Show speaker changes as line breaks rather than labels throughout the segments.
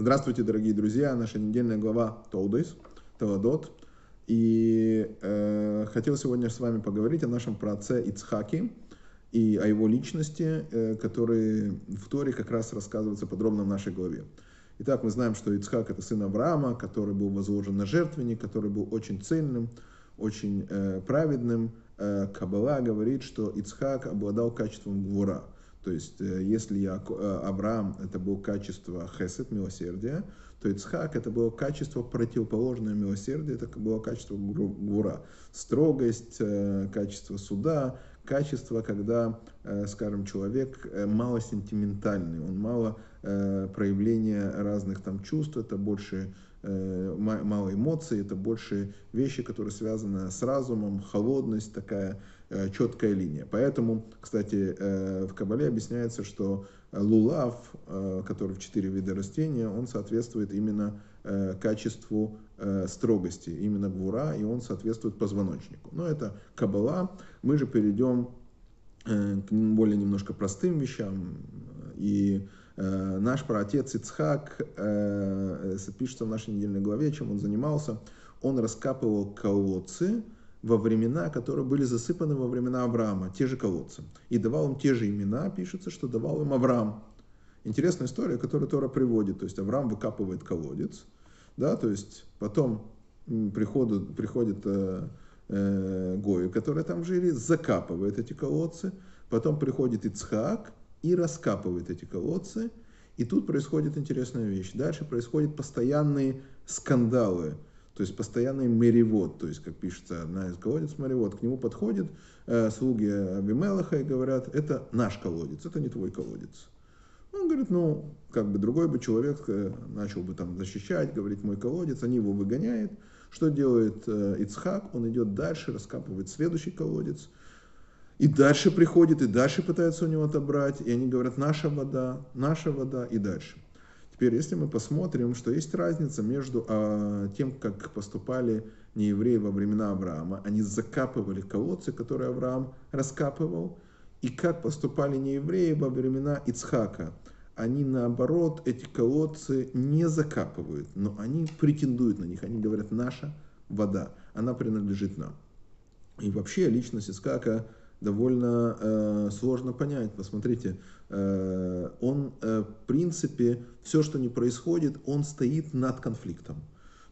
Здравствуйте, дорогие друзья! Наша недельная глава Толдейс, Таладот. И э, хотел сегодня с вами поговорить о нашем праотце Ицхаке и о его личности, э, который в Торе как раз рассказывается подробно в нашей главе. Итак, мы знаем, что Ицхак это сын Авраама, который был возложен на жертвенник, который был очень цельным, очень э, праведным. Э, Кабала говорит, что Ицхак обладал качеством гвура – то есть, э, если я, э, Авраам это было качество хесед, милосердия, то Ицхак это было качество противоположное милосердию, это было качество гура. Строгость, э, качество суда, качество, когда, скажем, человек мало сентиментальный, он мало проявления разных там чувств, это больше мало эмоций, это больше вещи, которые связаны с разумом, холодность такая, Э, четкая линия. Поэтому, кстати, э, в Кабале объясняется, что лулав, э, который в четыре вида растения, он соответствует именно качеству строгости, именно гвура, и он соответствует позвоночнику. Но это Кабала. Мы же перейдем к более немножко простым вещам. И наш праотец Ицхак, пишется в нашей недельной главе, чем он занимался. Он раскапывал колодцы, во времена, которые были засыпаны во времена Авраама, те же колодцы. И давал им те же имена, пишется, что давал им Авраам. Интересная история, которую Тора приводит. То есть Авраам выкапывает колодец, да, то есть потом приходят, приходят э, э, Гои, которые там жили, закапывает эти колодцы, потом приходит Ицхак и раскапывает эти колодцы, и тут происходит интересная вещь. Дальше происходят постоянные скандалы то есть постоянный мэревод, то есть, как пишется, одна из колодец мэревод, к нему подходят э, слуги Абимелаха и говорят, это наш колодец, это не твой колодец. Он говорит, ну, как бы другой бы человек э, начал бы там защищать, говорить, мой колодец, они его выгоняют. Что делает э, Ицхак? Он идет дальше, раскапывает следующий колодец, и дальше приходит, и дальше пытается у него отобрать, и они говорят, наша вода, наша вода, и дальше. Теперь, если мы посмотрим, что есть разница между а, тем, как поступали неевреи во времена Авраама, они закапывали колодцы, которые Авраам раскапывал, и как поступали неевреи во времена Ицхака. Они наоборот эти колодцы не закапывают, но они претендуют на них. Они говорят, наша вода, она принадлежит нам. И вообще личность Ицхака довольно э, сложно понять. Посмотрите, э, он, э, в принципе, все, что не происходит, он стоит над конфликтом.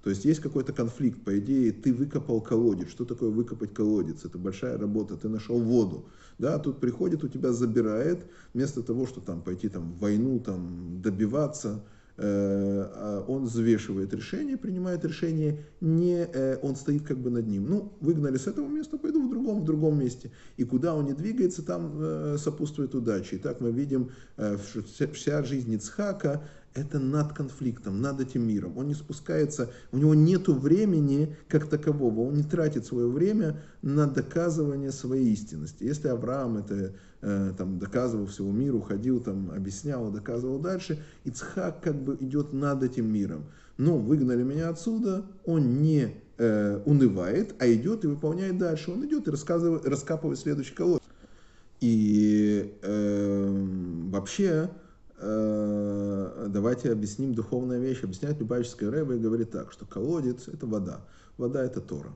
То есть есть какой-то конфликт, по идее, ты выкопал колодец. Что такое выкопать колодец? Это большая работа, ты нашел воду. Да, тут приходит, у тебя забирает, вместо того, что там пойти там, войну, там, добиваться, он взвешивает решение, принимает решение, не, э, он стоит как бы над ним. Ну, выгнали с этого места, пойду в другом, в другом месте. И куда он не двигается, там э, сопутствует удача. И так мы видим, вся жизнь Ицхака это над конфликтом, над этим миром. Он не спускается, у него нет времени как такового, он не тратит свое время на доказывание своей истинности. Если Авраам это э, там, доказывал всему миру, ходил, там, объяснял, доказывал дальше, Ицхак как бы идет над этим миром. Но выгнали меня отсюда, он не э, унывает, а идет и выполняет дальше. Он идет и рассказывает, раскапывает следующий колодец. И э, вообще Э, давайте объясним духовная вещь. Объясняет Любавическая Рэба и говорит так, что колодец – это вода. Вода – это Тора.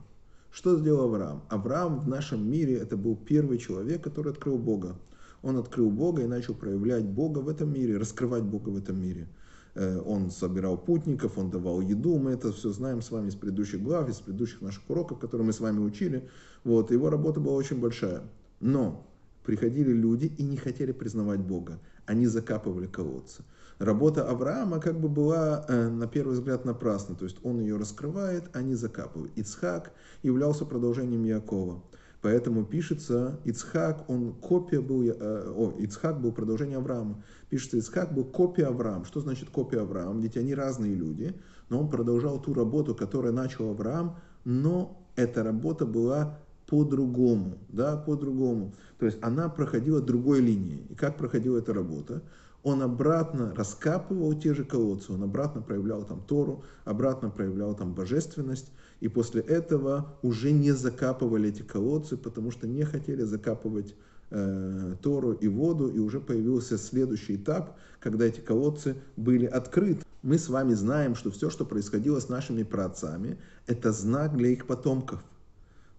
Что сделал Авраам? Авраам в нашем мире – это был первый человек, который открыл Бога. Он открыл Бога и начал проявлять Бога в этом мире, раскрывать Бога в этом мире. Э, он собирал путников, он давал еду, мы это все знаем с вами из предыдущих глав, из предыдущих наших уроков, которые мы с вами учили. Вот, его работа была очень большая. Но приходили люди и не хотели признавать Бога они закапывали колодцы. Работа Авраама как бы была, э, на первый взгляд, напрасна. То есть он ее раскрывает, а не закапывает. Ицхак являлся продолжением Якова. Поэтому пишется, Ицхак, он копия был, э, о, Ицхак был продолжение Авраама. Пишется, Ицхак был копия Авраама. Что значит копия Авраама? Ведь они разные люди, но он продолжал ту работу, которую начал Авраам, но эта работа была по-другому, да, по-другому. То есть она проходила другой линией. И как проходила эта работа? Он обратно раскапывал те же колодцы, он обратно проявлял там Тору, обратно проявлял там божественность, и после этого уже не закапывали эти колодцы, потому что не хотели закапывать э, Тору и воду, и уже появился следующий этап, когда эти колодцы были открыты. Мы с вами знаем, что все, что происходило с нашими праотцами, это знак для их потомков.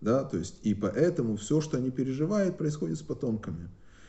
Да, то есть, и поэтому все, что они переживают, происходит с потомками.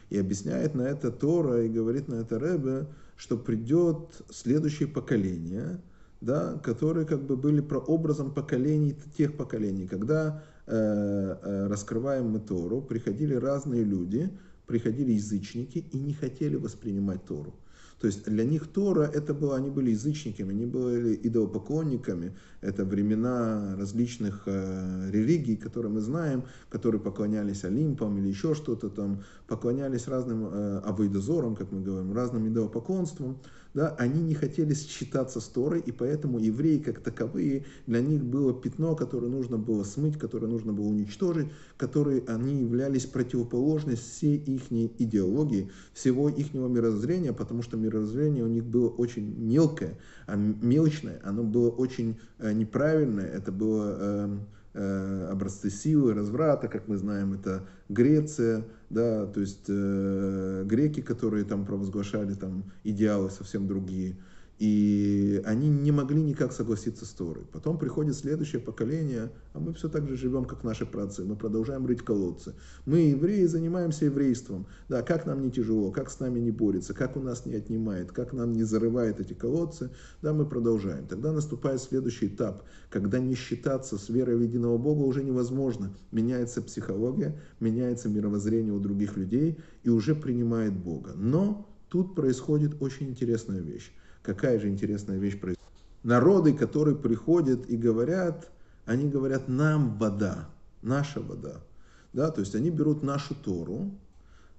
И объясняет на это Тора и говорит на это Ребе, что придет следующее поколение, да, которые как бы были прообразом поколений, тех поколений, когда э, э, раскрываем мы Тору, приходили разные люди, приходили язычники и не хотели воспринимать Тору. То есть для них Тора это было, они были язычниками, они были идолопоклонниками. Это времена различных э, религий, которые мы знаем, которые поклонялись Олимпам или еще что-то там, поклонялись разным э, авойдозорам, как мы говорим, разным идолопоклонствам да, они не хотели считаться с Торой, и поэтому евреи как таковые, для них было пятно, которое нужно было смыть, которое нужно было уничтожить, которые они являлись противоположность всей их идеологии, всего их мировоззрения, потому что мировоззрение у них было очень мелкое, а мелочное, оно было очень э, неправильное, это было эм, э, образцы силы, разврата, как мы знаем, это Греция, да, то есть э, греки, которые там провозглашали там идеалы совсем другие. И они не могли никак согласиться с Торой. Потом приходит следующее поколение, а мы все так же живем, как наши працы. Мы продолжаем рыть колодцы. Мы, евреи, занимаемся еврейством. Да, как нам не тяжело, как с нами не борется, как у нас не отнимает, как нам не зарывает эти колодцы. Да, мы продолжаем. Тогда наступает следующий этап, когда не считаться с верой в единого Бога уже невозможно. Меняется психология, меняется мировоззрение у других людей и уже принимает Бога. Но тут происходит очень интересная вещь. Какая же интересная вещь происходит. Народы, которые приходят и говорят, они говорят, нам вода, наша вода. Да, то есть они берут нашу Тору,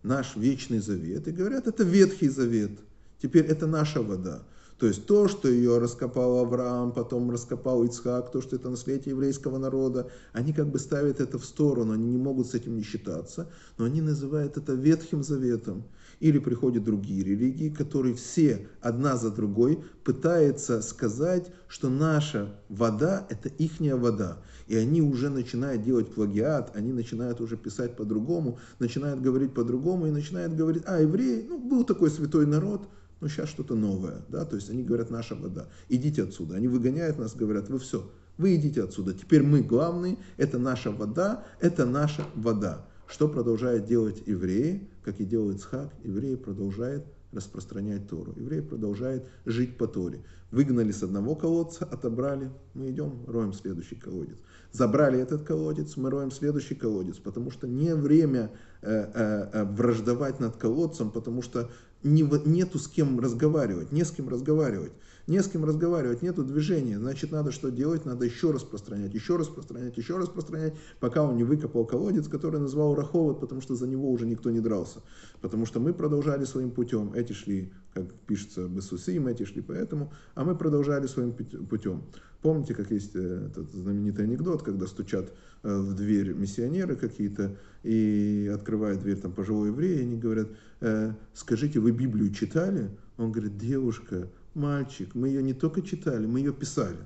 наш вечный завет и говорят, это Ветхий Завет, теперь это наша вода. То есть то, что ее раскопал Авраам, потом раскопал Ицхак, то, что это наследие еврейского народа, они как бы ставят это в сторону, они не могут с этим не считаться, но они называют это Ветхим Заветом. Или приходят другие религии, которые все одна за другой пытаются сказать, что наша вода – это ихняя вода. И они уже начинают делать плагиат, они начинают уже писать по-другому, начинают говорить по-другому и начинают говорить, а, евреи, ну, был такой святой народ, но сейчас что-то новое, да, то есть они говорят, наша вода, идите отсюда. Они выгоняют нас, говорят, вы все, вы идите отсюда, теперь мы главные, это наша вода, это наша вода. Что продолжают делать евреи, как и делает Схак, евреи продолжают распространять Тору. Евреи продолжают жить по Торе. Выгнали с одного колодца, отобрали, мы идем, роем следующий колодец. Забрали этот колодец, мы роем следующий колодец, потому что не время э, э, э враждовать над колодцем, потому что не, нету с кем разговаривать, не с кем разговаривать не с кем разговаривать, нету движения, значит, надо что делать? Надо еще распространять, еще распространять, еще распространять, пока он не выкопал колодец, который назвал Раховод, потому что за него уже никто не дрался. Потому что мы продолжали своим путем, эти шли, как пишется, Бесусим, эти шли поэтому, а мы продолжали своим путем. Помните, как есть э, этот знаменитый анекдот, когда стучат э, в дверь миссионеры какие-то и открывают дверь там пожилой еврей, и они говорят, «Э, скажите, вы Библию читали? Он говорит, девушка, мальчик, мы ее не только читали, мы ее писали.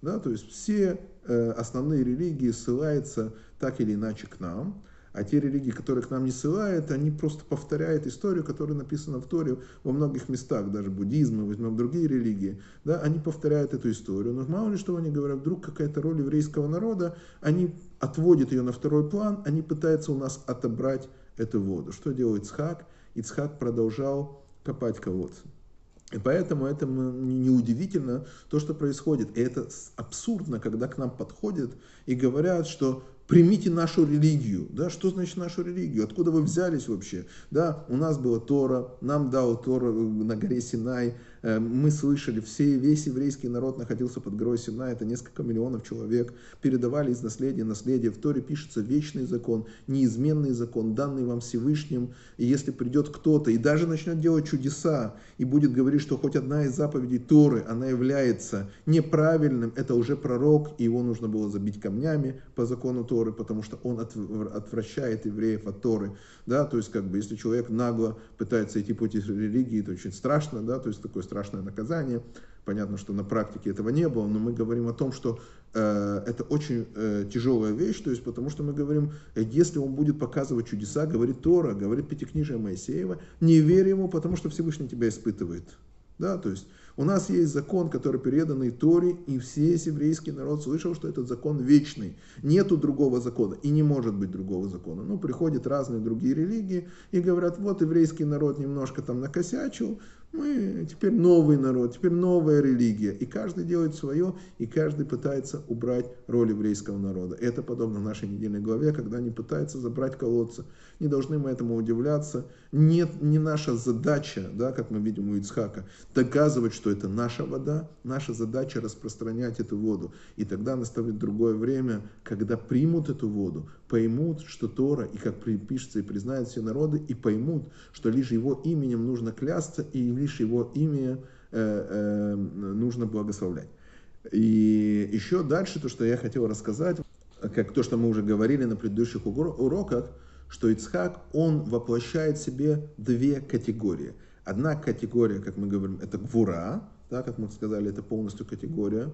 Да, то есть все э, основные религии ссылаются так или иначе к нам, а те религии, которые к нам не ссылают, они просто повторяют историю, которая написана в Торе во многих местах, даже буддизм, мы возьмем другие религии, да, они повторяют эту историю. Но мало ли что они говорят, вдруг какая-то роль еврейского народа, они отводят ее на второй план, они пытаются у нас отобрать эту воду. Что делает Ицхак? Ицхак продолжал копать колодцы. И поэтому это неудивительно то, что происходит. И это абсурдно, когда к нам подходят и говорят, что примите нашу религию. Да, что значит нашу религию? Откуда вы взялись вообще? Да, у нас была Тора, нам дал Тора на горе Синай, Э, мы слышали, все, весь еврейский народ находился под горой Сина, это несколько миллионов человек, передавали из наследия наследие. В Торе пишется вечный закон, неизменный закон, данный вам Всевышним. И если придет кто-то и даже начнет делать чудеса, и будет говорить, что хоть одна из заповедей Торы, она является неправильным, это уже пророк, и его нужно было забить камнями по закону Торы, потому что он отвращает евреев от Торы. Да? То есть, как бы, если человек нагло пытается идти пути религии, это очень страшно, да? то есть такое страшное наказание. Понятно, что на практике этого не было, но мы говорим о том, что э, это очень э, тяжелая вещь, то есть потому что мы говорим, если он будет показывать чудеса, говорит Тора, говорит Пятикнижие Моисеева, не верь ему, потому что Всевышний тебя испытывает. Да, то есть у нас есть закон, который переданный Торе, и весь еврейский народ слышал, что этот закон вечный. Нету другого закона, и не может быть другого закона. Ну, приходят разные другие религии и говорят, вот еврейский народ немножко там накосячил, мы теперь новый народ, теперь новая религия. И каждый делает свое, и каждый пытается убрать роль еврейского народа. Это подобно нашей недельной главе, когда они пытаются забрать колодцы. Не должны мы этому удивляться. Нет, не наша задача, да, как мы видим у Ицхака, доказывать, что это наша вода. Наша задача распространять эту воду. И тогда наставит другое время, когда примут эту воду, поймут, что Тора, и как пишется, и признают все народы, и поймут, что лишь его именем нужно клясться, и лишь его имя э, э, нужно благословлять. И еще дальше то, что я хотел рассказать, как то, что мы уже говорили на предыдущих уроках, что Ицхак, он воплощает в себе две категории. Одна категория, как мы говорим, это гвура, да, как мы сказали, это полностью категория.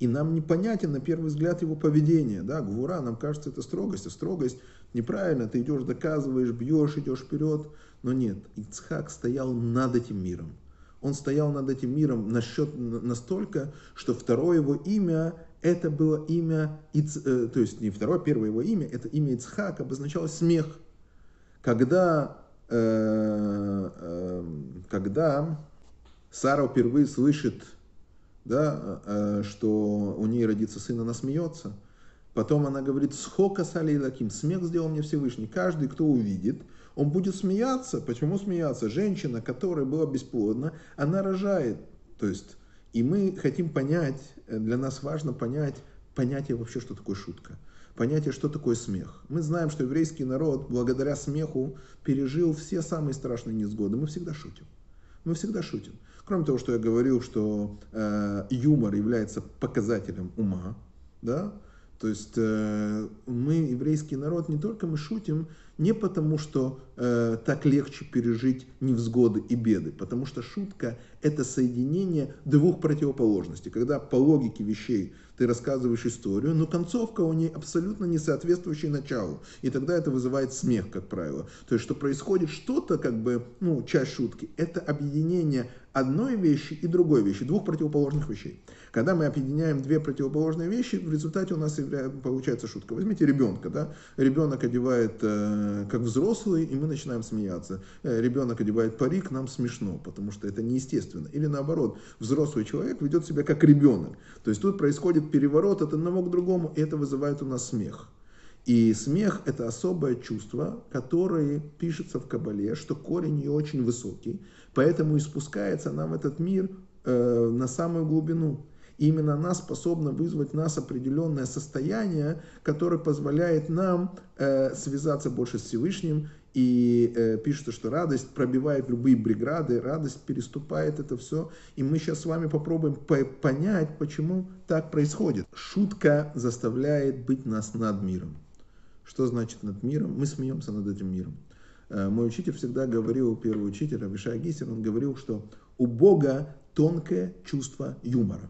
И нам непонятен на первый взгляд его поведение. Да, гвура, нам кажется, это строгость. А строгость неправильно, ты идешь, доказываешь, бьешь, идешь вперед. Но нет, Ицхак стоял над этим миром. Он стоял над этим миром насчет, настолько, что второе его имя, это было имя, Иц, э, то есть не второе, первое его имя, это имя Ицхак обозначало смех. Когда, э, э, когда Сара впервые слышит да, э, что у нее родится сын, она смеется. Потом она говорит, схока сали лаким, смех сделал мне Всевышний. Каждый, кто увидит, он будет смеяться. Почему смеяться? Женщина, которая была бесплодна, она рожает. То есть, и мы хотим понять, э, для нас важно понять понятие вообще, что такое шутка. Понятие, что такое смех. Мы знаем, что еврейский народ благодаря смеху пережил все самые страшные несгоды. Мы всегда шутим. Мы всегда шутим. Кроме того, что я говорил, что э, юмор является показателем ума, да, то есть э, мы, еврейский народ, не только мы шутим, не потому, что э, так легче пережить невзгоды и беды, потому что шутка – это соединение двух противоположностей. Когда по логике вещей ты рассказываешь историю, но концовка у нее абсолютно не соответствующая началу. И тогда это вызывает смех, как правило. То есть, что происходит что-то, как бы, ну, часть шутки, это объединение одной вещи и другой вещи, двух противоположных вещей. Когда мы объединяем две противоположные вещи, в результате у нас получается шутка. Возьмите ребенка, да? Ребенок одевает э, как взрослый, и мы начинаем смеяться. Э, ребенок одевает парик, нам смешно, потому что это неестественно. Или наоборот, взрослый человек ведет себя как ребенок. То есть тут происходит переворот от одного к другому, и это вызывает у нас смех. И смех – это особое чувство, которое пишется в Кабале, что корень ее очень высокий, поэтому и спускается нам этот мир э, на самую глубину. Именно она способна вызвать в нас определенное состояние, которое позволяет нам э, связаться больше с Всевышним. И э, пишется, что радость пробивает любые бригады, радость переступает это все. И мы сейчас с вами попробуем по понять, почему так происходит. Шутка заставляет быть нас над миром. Что значит над миром? Мы смеемся над этим миром. Э, мой учитель всегда говорил, первый учитель, Авишай Гисер, он говорил, что у Бога тонкое чувство юмора.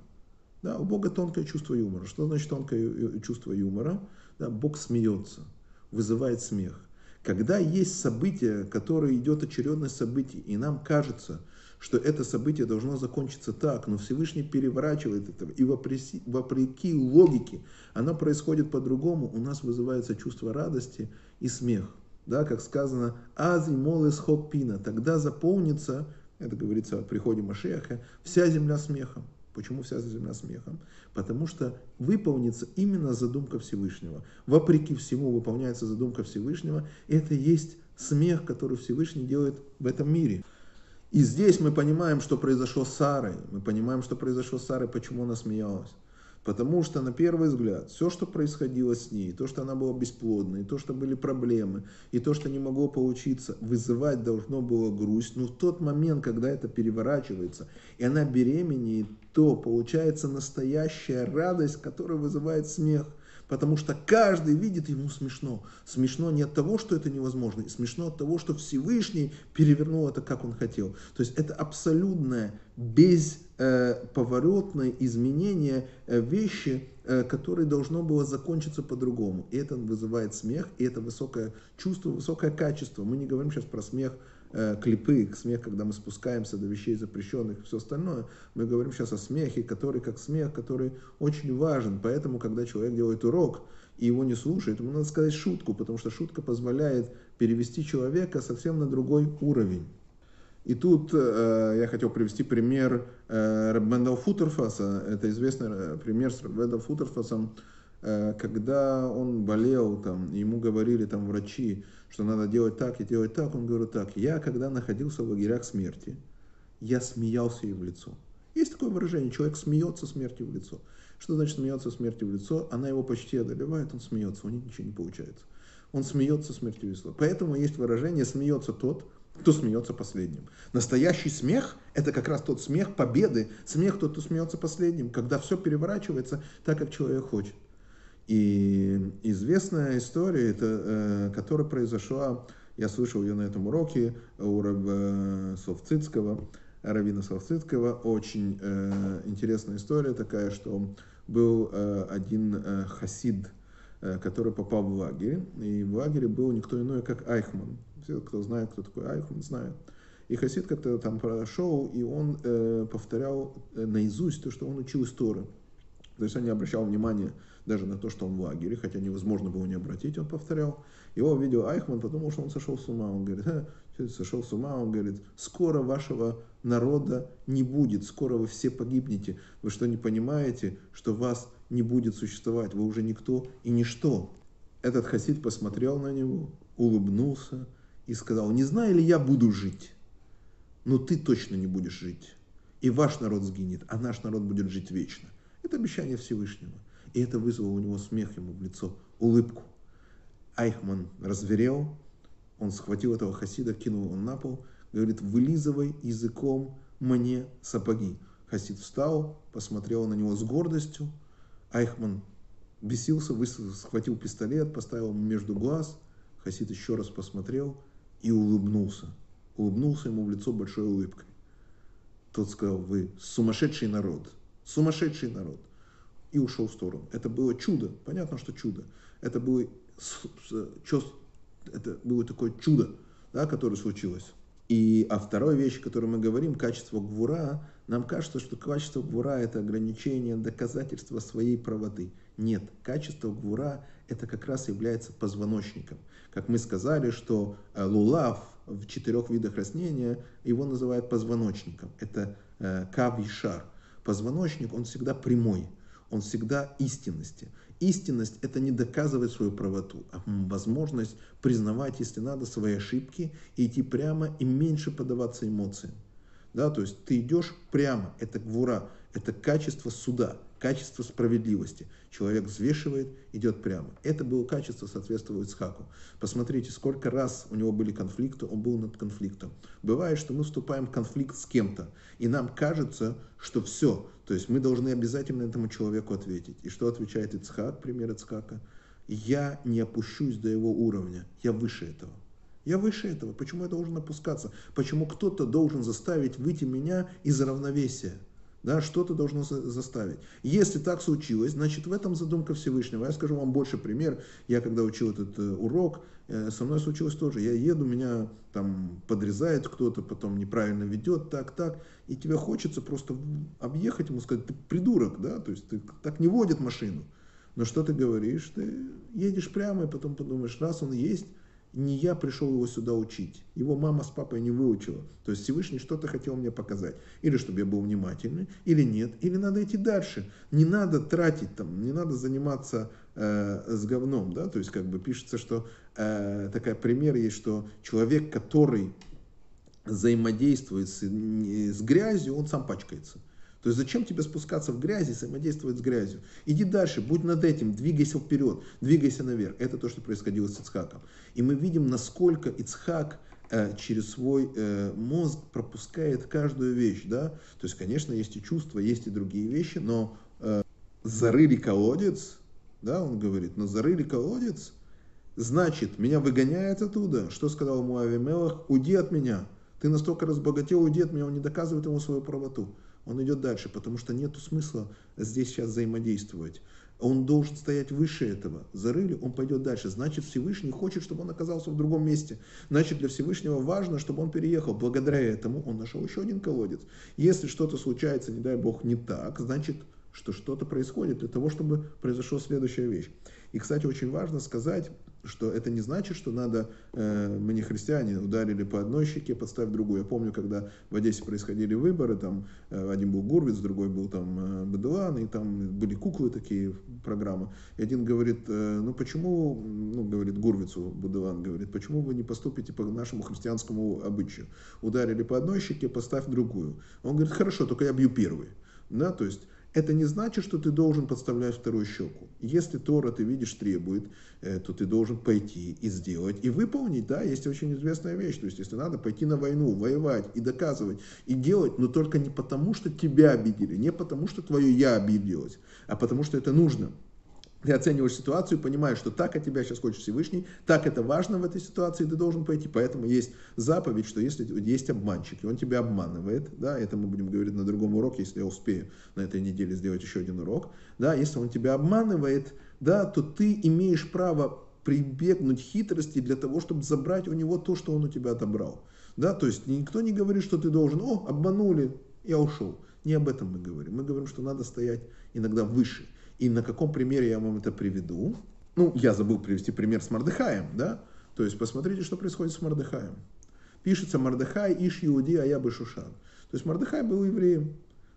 Да, у Бога тонкое чувство юмора. Что значит тонкое чувство юмора? Да, Бог смеется, вызывает смех. Когда есть событие, которое идет очередность событий, и нам кажется, что это событие должно закончиться так, но Всевышний переворачивает это, и вопреки, вопреки логике оно происходит по-другому, у нас вызывается чувство радости и смех. Да, как сказано, ази молес хоппина, тогда заполнится, это говорится о приходе Машеха, вся земля смехом. Почему вся земля смехом? Потому что выполнится именно задумка Всевышнего. Вопреки всему выполняется задумка Всевышнего. Это есть смех, который Всевышний делает в этом мире. И здесь мы понимаем, что произошло с Сарой. Мы понимаем, что произошло с Сарой, почему она смеялась. Потому что на первый взгляд все, что происходило с ней, то, что она была бесплодной, то, что были проблемы, и то, что не могло получиться, вызывать должно было грусть. Но в тот момент, когда это переворачивается, и она беременеет, то получается настоящая радость, которая вызывает смех. Потому что каждый видит ему смешно. Смешно не от того, что это невозможно, и смешно от того, что Всевышний перевернул это, как он хотел. То есть это абсолютное без поворотное изменение э, вещи, э, которые должно было закончиться по-другому. И это вызывает смех, и это высокое чувство, высокое качество. Мы не говорим сейчас про смех э, клипы, смех, когда мы спускаемся до вещей запрещенных и все остальное. Мы говорим сейчас о смехе, который как смех, который очень важен. Поэтому, когда человек делает урок, и его не слушает, ему надо сказать шутку, потому что шутка позволяет перевести человека совсем на другой уровень. И тут э, я хотел привести пример э, Раббендал Футерфаса. Это известный э, пример с Раббендал Футерфасом, э, когда он болел, там, ему говорили там врачи, что надо делать так и делать так. Он говорит так, я когда находился в лагерях смерти, я смеялся ей в лицо. Есть такое выражение, человек смеется смертью в лицо. Что значит смеется смертью в лицо? Она его почти одолевает, он смеется, у них ничего не получается. Он смеется смертью в лицо. Поэтому есть выражение «смеется тот, кто смеется последним. Настоящий смех – это как раз тот смех победы, смех тот, кто смеется последним, когда все переворачивается так, как человек хочет. И известная история, это, э, которая произошла, я слышал ее на этом уроке у Раба Совцицкого, Равина Совцицкого, очень э, интересная история такая, что был э, один э, хасид, э, который попал в лагерь, и в лагере был никто иной, как Айхман. Все, кто знает, кто такой Айхман, знает. И Хасид как-то там прошел, и он э, повторял э, наизусть то, что он учил из. То есть он не обращал внимания даже на то, что он в лагере, хотя невозможно было не обратить, он повторял. Его увидел Айхман, подумал, что он сошел с ума. Он говорит, э, сошел с ума, он говорит, скоро вашего народа не будет, скоро вы все погибнете. Вы что, не понимаете, что вас не будет существовать, вы уже никто и ничто. Этот хасид посмотрел на него, улыбнулся, и сказал, не знаю ли я буду жить, но ты точно не будешь жить. И ваш народ сгинет, а наш народ будет жить вечно. Это обещание Всевышнего. И это вызвало у него смех ему в лицо, улыбку. Айхман разверел, он схватил этого хасида, кинул его на пол, говорит, вылизывай языком мне сапоги. Хасид встал, посмотрел на него с гордостью. Айхман бесился, схватил пистолет, поставил ему между глаз. Хасид еще раз посмотрел и улыбнулся. Улыбнулся ему в лицо большой улыбкой. Тот сказал, вы сумасшедший народ, сумасшедший народ. И ушел в сторону. Это было чудо, понятно, что чудо. Это было, это было такое чудо, да, которое случилось. И о второй вещи, о которой мы говорим, качество гвура, нам кажется, что качество гвура – это ограничение, доказательство своей правоты. Нет, качество гвура – это как раз является позвоночником. Как мы сказали, что э, лулав в четырех видах растения, его называют позвоночником. Это э, кав и шар. Позвоночник, он всегда прямой, он всегда истинности. Истинность – это не доказывать свою правоту, а возможность признавать, если надо, свои ошибки и идти прямо и меньше поддаваться эмоциям. Да, то есть ты идешь прямо, это гвура, это качество суда, качество справедливости. Человек взвешивает, идет прямо. Это было качество, соответствует Исхаку. Посмотрите, сколько раз у него были конфликты, он был над конфликтом. Бывает, что мы вступаем в конфликт с кем-то, и нам кажется, что все, то есть мы должны обязательно этому человеку ответить. И что отвечает Ицхак, пример Ицхака? Я не опущусь до его уровня, я выше этого. Я выше этого. Почему я должен опускаться? Почему кто-то должен заставить выйти меня из равновесия? Да, что-то должно заставить. Если так случилось, значит в этом задумка Всевышнего. Я скажу вам больше пример. Я когда учил этот э, урок, э, со мной случилось тоже. Я еду, меня там подрезает кто-то, потом неправильно ведет, так, так. И тебе хочется просто объехать ему, сказать, ты придурок, да, то есть ты так не водит машину. Но что ты говоришь? Ты едешь прямо и потом подумаешь, раз он есть, не я пришел его сюда учить. Его мама с папой не выучила. То есть Всевышний что-то хотел мне показать. Или чтобы я был внимательный, или нет. Или надо идти дальше. Не надо тратить там, не надо заниматься э, с говном. Да? То есть как бы пишется, что э, такая пример есть, что человек, который взаимодействует с, с грязью, он сам пачкается. То есть зачем тебе спускаться в грязь и взаимодействовать с грязью? Иди дальше, будь над этим, двигайся вперед, двигайся наверх. Это то, что происходило с Ицхаком. И мы видим, насколько Ицхак э, через свой э, мозг пропускает каждую вещь. Да? То есть, конечно, есть и чувства, есть и другие вещи, но э, зарыли колодец, да, он говорит, но зарыли колодец, значит, меня выгоняет оттуда. Что сказал ему Авимелах? Уйди от меня. Ты настолько разбогател, уйди от меня. Он не доказывает ему свою правоту. Он идет дальше, потому что нет смысла здесь сейчас взаимодействовать. Он должен стоять выше этого. Зарыли, он пойдет дальше. Значит, Всевышний хочет, чтобы он оказался в другом месте. Значит, для Всевышнего важно, чтобы он переехал. Благодаря этому он нашел еще один колодец. Если что-то случается, не дай Бог, не так, значит, что что-то происходит для того, чтобы произошла следующая вещь. И, кстати, очень важно сказать, что это не значит, что надо, э, мы не христиане, ударили по одной щеке, подставь другую. Я помню, когда в Одессе происходили выборы, там э, один был Гурвиц, другой был там э, Бадуан, и там были куклы такие, программы. И один говорит, э, ну почему, ну говорит Гурвицу, Бадуан говорит, почему вы не поступите по нашему христианскому обычаю? Ударили по одной щеке, поставь другую. Он говорит, хорошо, только я бью первый. Да, то есть это не значит, что ты должен подставлять вторую щеку. Если Тора, ты видишь, требует, э, то ты должен пойти и сделать, и выполнить. Да, есть очень известная вещь. То есть, если надо пойти на войну, воевать и доказывать, и делать, но только не потому, что тебя обидели, не потому, что твое «я» обиделось, а потому, что это нужно ты оцениваешь ситуацию, понимаешь, что так от тебя сейчас хочет Всевышний, так это важно в этой ситуации, ты должен пойти. Поэтому есть заповедь, что если есть обманщик, и он тебя обманывает, да, это мы будем говорить на другом уроке, если я успею на этой неделе сделать еще один урок, да, если он тебя обманывает, да, то ты имеешь право прибегнуть хитрости для того, чтобы забрать у него то, что он у тебя отобрал. Да, то есть никто не говорит, что ты должен, о, обманули, я ушел. Не об этом мы говорим. Мы говорим, что надо стоять иногда выше. И на каком примере я вам это приведу? Ну, я забыл привести пример с Мардыхаем, да? То есть посмотрите, что происходит с Мардыхаем. Пишется Мардыхай, Иш Иуди, а я бы Шушан. То есть Мардыхай был евреем.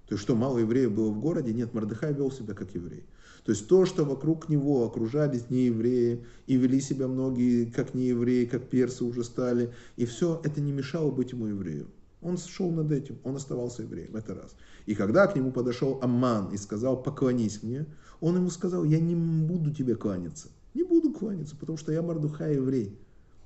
То есть что, мало евреев было в городе? Нет, Мардыхай вел себя как еврей. То есть то, что вокруг него окружались неевреи и вели себя многие как неевреи, как персы уже стали, и все это не мешало быть ему евреем. Он шел над этим, он оставался евреем, это раз. И когда к нему подошел Амман и сказал, поклонись мне, он ему сказал, я не буду тебе кланяться. Не буду кланяться, потому что я Мардуха еврей.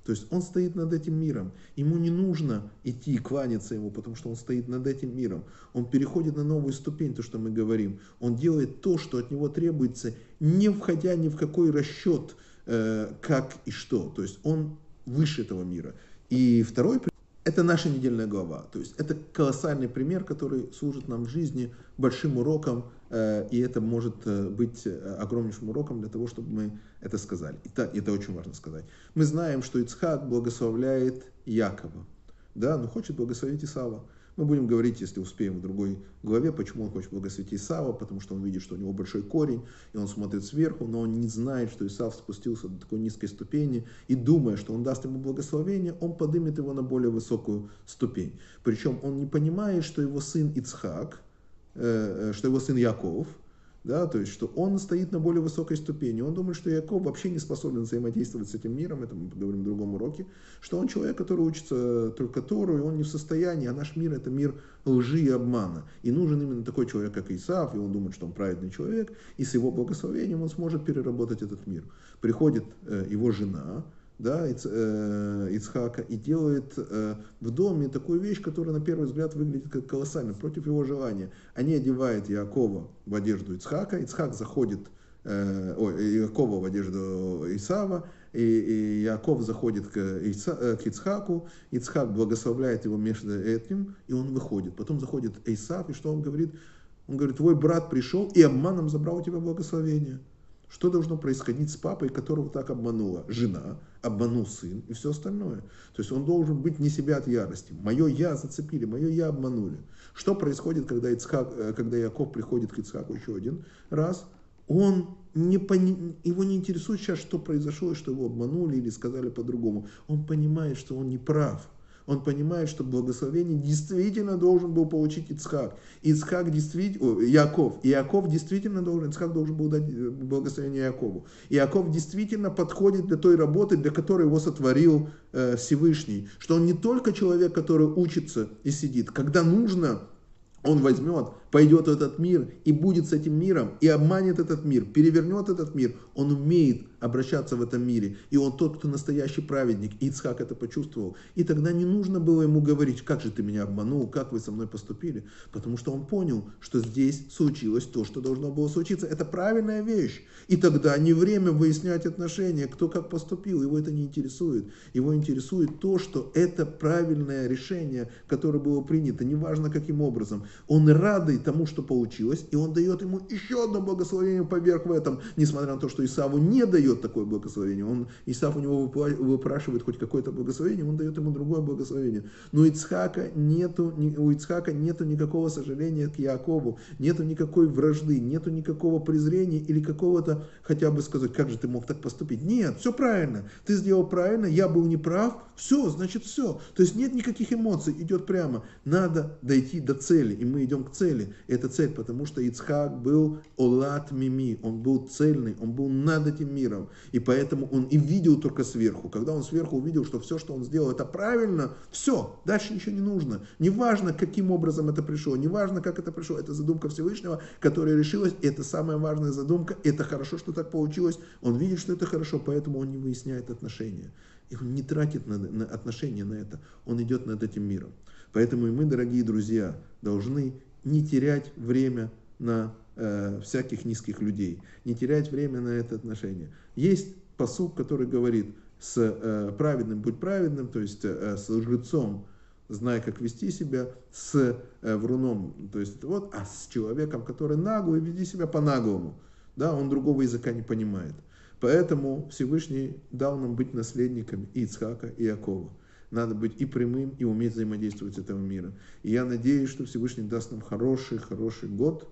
То есть он стоит над этим миром. Ему не нужно идти и кланяться ему, потому что он стоит над этим миром. Он переходит на новую ступень, то, что мы говорим. Он делает то, что от него требуется, не входя ни в какой расчет, э, как и что. То есть он выше этого мира. И второй это наша недельная глава. То есть это колоссальный пример, который служит нам в жизни большим уроком, э, и это может э, быть э, огромнейшим уроком для того, чтобы мы это сказали. И так, это очень важно сказать. Мы знаем, что Ицхак благословляет Якова, да, но хочет благословить Исава. Мы будем говорить, если успеем, в другой главе, почему он хочет благословить Исава, потому что он видит, что у него большой корень, и он смотрит сверху, но он не знает, что Исав спустился до такой низкой ступени, и думая, что он даст ему благословение, он поднимет его на более высокую ступень. Причем он не понимает, что его сын Ицхак, э, э, что его сын Яков – да, то есть, что он стоит на более высокой ступени. Он думает, что Яков вообще не способен взаимодействовать с этим миром, это мы поговорим в другом уроке, что он человек, который учится только Тору, и он не в состоянии, а наш мир это мир лжи и обмана. И нужен именно такой человек, как Исаав, и он думает, что он праведный человек, и с его благословением он сможет переработать этот мир. Приходит э, его жена, да, Иц, э, Ицхака и делает э, в доме такую вещь, которая на первый взгляд выглядит как колоссально, против его желания. Они одевают Якова в одежду Ицхака, Ицхак заходит, э, ой, Якова в одежду Исава, и, и Яков заходит к, Иса, э, к Ицхаку, Ицхак благословляет его между этим, и он выходит. Потом заходит Исав, и что он говорит? Он говорит, твой брат пришел и обманом забрал у тебя благословение. Что должно происходить с папой, которого так обманула жена, обманул сын и все остальное? То есть он должен быть не себя от ярости. Мое я зацепили, мое я обманули. Что происходит, когда, Ицхак, э, когда Яков приходит к Ицхаку еще один раз? Он не пони... его не интересует сейчас, что произошло, что его обманули или сказали по-другому. Он понимает, что он не прав он понимает, что благословение действительно должен был получить Ицхак. Ицхак действительно, Яков, и Яков действительно должен, Ицхак должен был дать э, благословение Якову. И Яков действительно подходит для той работы, для которой его сотворил э, Всевышний. Что он не только человек, который учится и сидит. Когда нужно, он возьмет пойдет в этот мир и будет с этим миром, и обманет этот мир, перевернет этот мир, он умеет обращаться в этом мире. И он тот, кто настоящий праведник. И Ицхак это почувствовал. И тогда не нужно было ему говорить, как же ты меня обманул, как вы со мной поступили. Потому что он понял, что здесь случилось то, что должно было случиться. Это правильная вещь. И тогда не время выяснять отношения, кто как поступил. Его это не интересует. Его интересует то, что это правильное решение, которое было принято, неважно каким образом. Он радый тому, что получилось, и он дает ему еще одно благословение поверх в этом, несмотря на то, что Исаву не дает такое благословение. Он, Исаф у него выпрашивает хоть какое-то благословение, он дает ему другое благословение. Но Ицхака нету, у Ицхака нету никакого сожаления к Якову, нету никакой вражды, нету никакого презрения или какого-то, хотя бы сказать, как же ты мог так поступить. Нет, все правильно, ты сделал правильно, я был неправ, все, значит все. То есть нет никаких эмоций, идет прямо. Надо дойти до цели, и мы идем к цели. Это цель, потому что Ицхак был Олат Мими, он был цельный, он был над этим миром. И поэтому он и видел только сверху. Когда он сверху увидел, что все, что он сделал, это правильно, все, дальше ничего не нужно. Неважно, каким образом это пришло, неважно, как это пришло, это задумка Всевышнего, которая решилась, это самая важная задумка, это хорошо, что так получилось. Он видит, что это хорошо, поэтому он не выясняет отношения. И он не тратит на, на отношения на это, он идет над этим миром. Поэтому и мы, дорогие друзья, должны не терять время на э, всяких низких людей, не терять время на это отношение. Есть посук, который говорит, с э, праведным будь праведным, то есть э, с лжецом знай, как вести себя, с э, вруном, то есть вот, а с человеком, который наглый, веди себя по-наглому. Да, он другого языка не понимает. Поэтому Всевышний дал нам быть наследниками Ицхака, и Якова. Надо быть и прямым, и уметь взаимодействовать с этим миром. И я надеюсь, что Всевышний даст нам хороший, хороший год,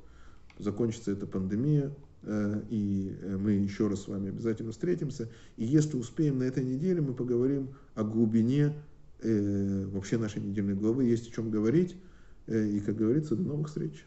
закончится эта пандемия, э, и э, мы еще раз с вами обязательно встретимся. И если успеем на этой неделе, мы поговорим о глубине э, вообще нашей недельной главы. Есть о чем говорить. И, как говорится, до новых встреч.